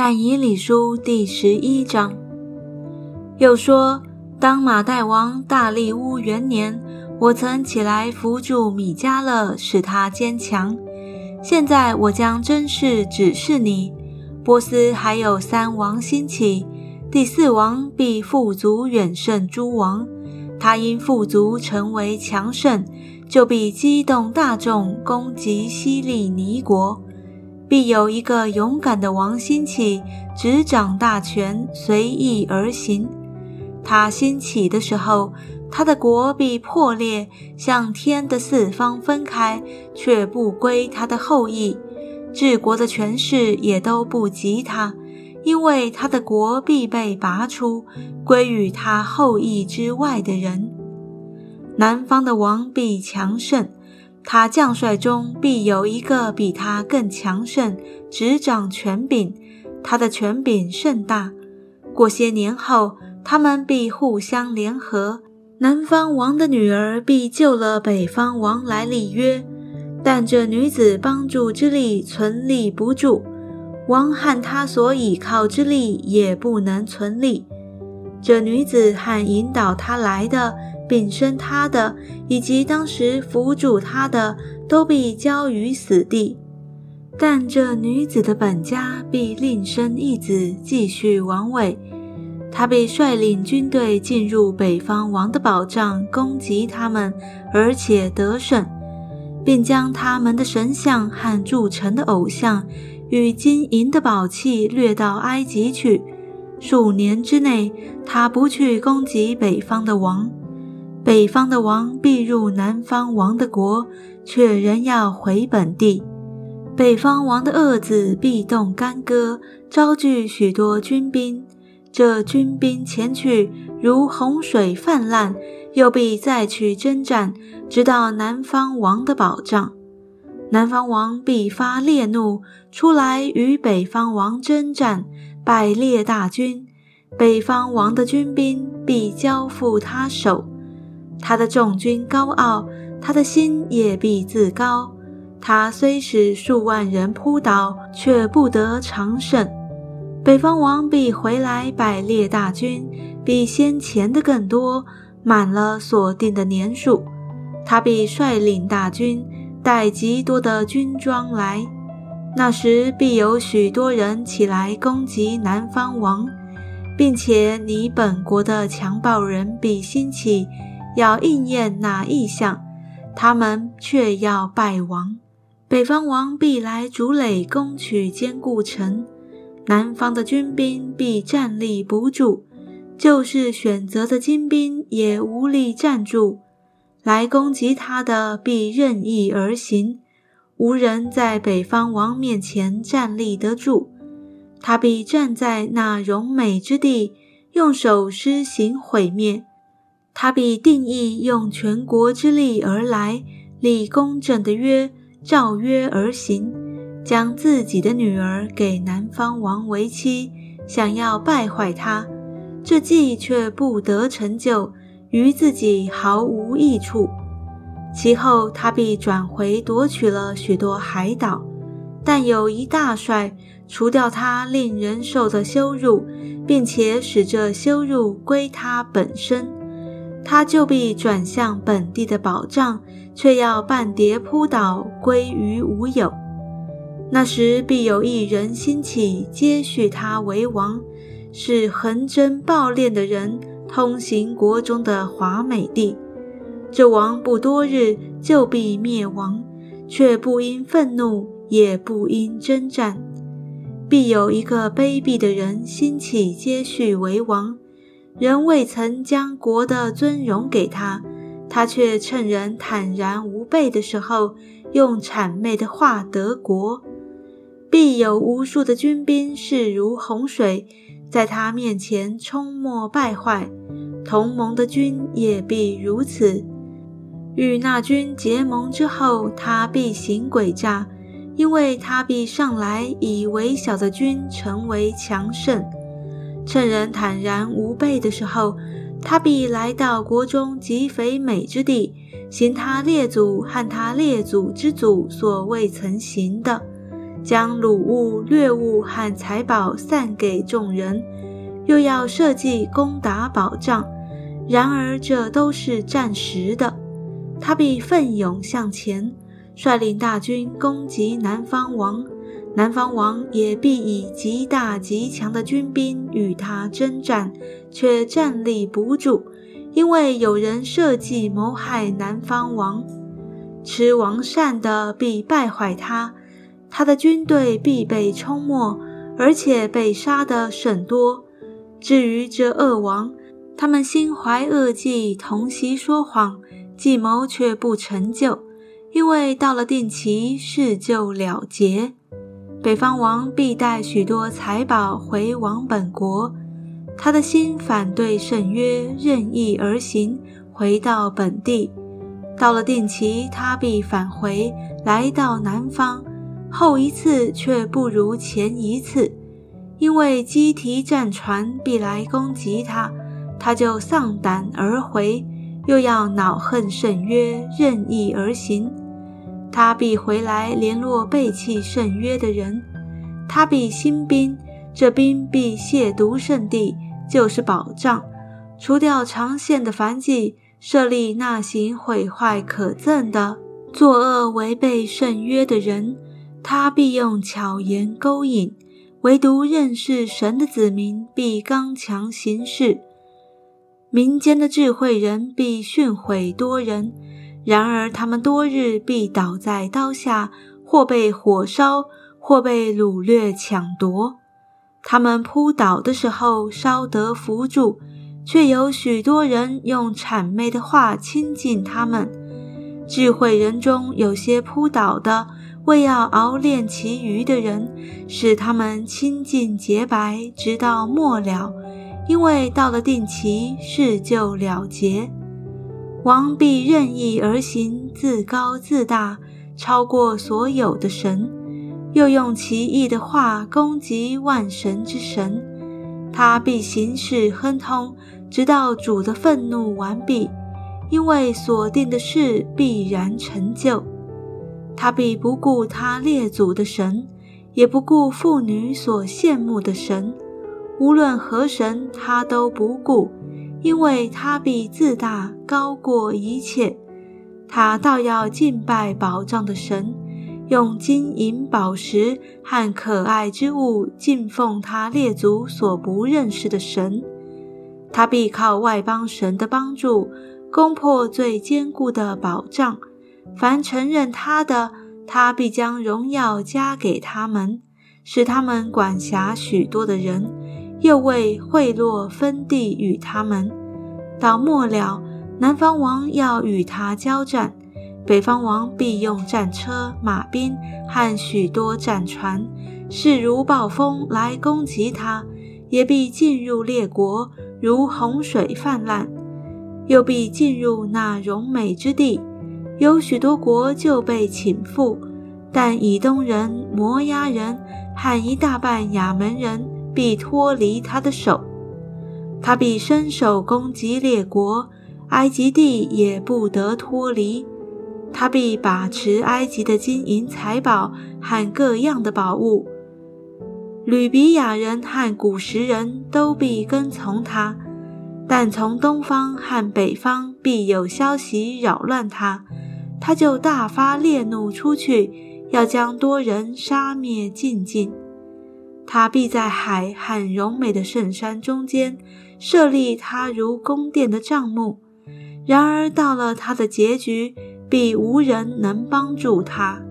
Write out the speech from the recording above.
但以理书第十一章又说：当马代王大力乌元年，我曾起来扶助米迦勒，使他坚强。现在我将真事指示你：波斯还有三王兴起，第四王必富足远胜诸王。他因富足成为强盛。就必激动大众攻击西利尼国，必有一个勇敢的王兴起，执掌大权，随意而行。他兴起的时候，他的国必破裂，向天的四方分开，却不归他的后裔。治国的权势也都不及他，因为他的国必被拔出，归于他后裔之外的人。南方的王必强盛，他将帅中必有一个比他更强盛，执掌权柄。他的权柄甚大。过些年后，他们必互相联合。南方王的女儿必救了北方王来立约，但这女子帮助之力存立不住，王和他所倚靠之力也不能存立。这女子和引导他来的。并生他的，以及当时扶助他的，都必交于死地。但这女子的本家必另生一子，继续王位。他必率领军队进入北方王的宝藏，攻击他们，而且得胜，并将他们的神像和铸成的偶像与金银的宝器掠到埃及去。数年之内，他不去攻击北方的王。北方的王必入南方王的国，却仍要回本地。北方王的恶子必动干戈，招聚许多军兵。这军兵前去，如洪水泛滥，又必再去征战，直到南方王的保障。南方王必发烈怒，出来与北方王征战，百列大军。北方王的军兵必交付他手。他的众军高傲，他的心也必自高。他虽使数万人扑倒，却不得长胜。北方王必回来，百列大军比先前的更多，满了所定的年数。他必率领大军，带极多的军装来。那时必有许多人起来攻击南方王，并且你本国的强暴人必兴起。要应验那意象，他们却要败亡。北方王必来筑垒，攻取坚固城；南方的军兵必站立不住，就是选择的精兵也无力站住。来攻击他的必任意而行，无人在北方王面前站立得住。他必站在那荣美之地，用手施行毁灭。他必定义用全国之力而来，立公正的约，照约而行，将自己的女儿给南方王为妻，想要败坏他，这计却不得成就，于自己毫无益处。其后他必转回夺取了许多海岛，但有一大帅除掉他令人受的羞辱，并且使这羞辱归他本身。他就必转向本地的宝藏，却要半跌扑倒，归于无有。那时必有一人兴起，接续他为王，是横征暴敛的人，通行国中的华美地。这王不多日就必灭亡，却不因愤怒，也不因征战。必有一个卑鄙的人兴起，接续为王。人未曾将国的尊荣给他，他却趁人坦然无备的时候，用谄媚的话得国。必有无数的军兵势如洪水，在他面前冲没败坏。同盟的军也必如此。与那军结盟之后，他必行诡诈，因为他必上来以微小的军成为强盛。趁人坦然无备的时候，他必来到国中极肥美之地，行他列祖和他列祖之祖所未曾行的，将鲁物、掠物和财宝散给众人，又要设计攻打保障。然而这都是暂时的。他必奋勇向前，率领大军攻击南方王。南方王也必以极大极强的军兵与他征战，却战力不住，因为有人设计谋害南方王。吃王善的必败坏他，他的军队必被冲没，而且被杀的甚多。至于这恶王，他们心怀恶计，同席说谎，计谋却不成就，因为到了定期，事就了结。北方王必带许多财宝回王本国，他的心反对圣约，任意而行，回到本地。到了定期，他必返回，来到南方。后一次却不如前一次，因为基提战船必来攻击他，他就丧胆而回，又要恼恨圣约，任意而行。他必回来联络背弃圣约的人，他必兴兵，这兵必亵渎圣地，就是保障，除掉长线的凡迹，设立那行毁坏可憎的、作恶违背圣约的人，他必用巧言勾引；唯独认识神的子民必刚强行事，民间的智慧人必训诲多人。然而，他们多日必倒在刀下，或被火烧，或被掳掠抢夺。他们扑倒的时候，稍得扶助，却有许多人用谄媚的话亲近他们。智慧人中有些扑倒的，为要熬炼其余的人，使他们亲近洁白，直到末了。因为到了定期，事就了结。王必任意而行，自高自大，超过所有的神，又用奇异的话攻击万神之神。他必行事亨通，直到主的愤怒完毕，因为所定的事必然成就。他必不顾他列祖的神，也不顾妇女所羡慕的神，无论何神，他都不顾。因为他比自大高过一切，他倒要敬拜宝藏的神，用金银宝石和可爱之物敬奉他列祖所不认识的神。他必靠外邦神的帮助，攻破最坚固的宝藏。凡承认他的，他必将荣耀加给他们，使他们管辖许多的人。又为贿赂分地与他们，到末了，南方王要与他交战，北方王必用战车、马兵和许多战船，势如暴风来攻击他，也必进入列国，如洪水泛滥，又必进入那荣美之地，有许多国就被倾覆，但以东人、摩押人和一大半亚门人。必脱离他的手，他必伸手攻击列国，埃及地也不得脱离。他必把持埃及的金银财宝和各样的宝物，吕比亚人和古时人都必跟从他。但从东方和北方必有消息扰乱他，他就大发烈怒出去，要将多人杀灭尽尽。他必在海和柔美的圣山中间设立他如宫殿的帐幕，然而到了他的结局，必无人能帮助他。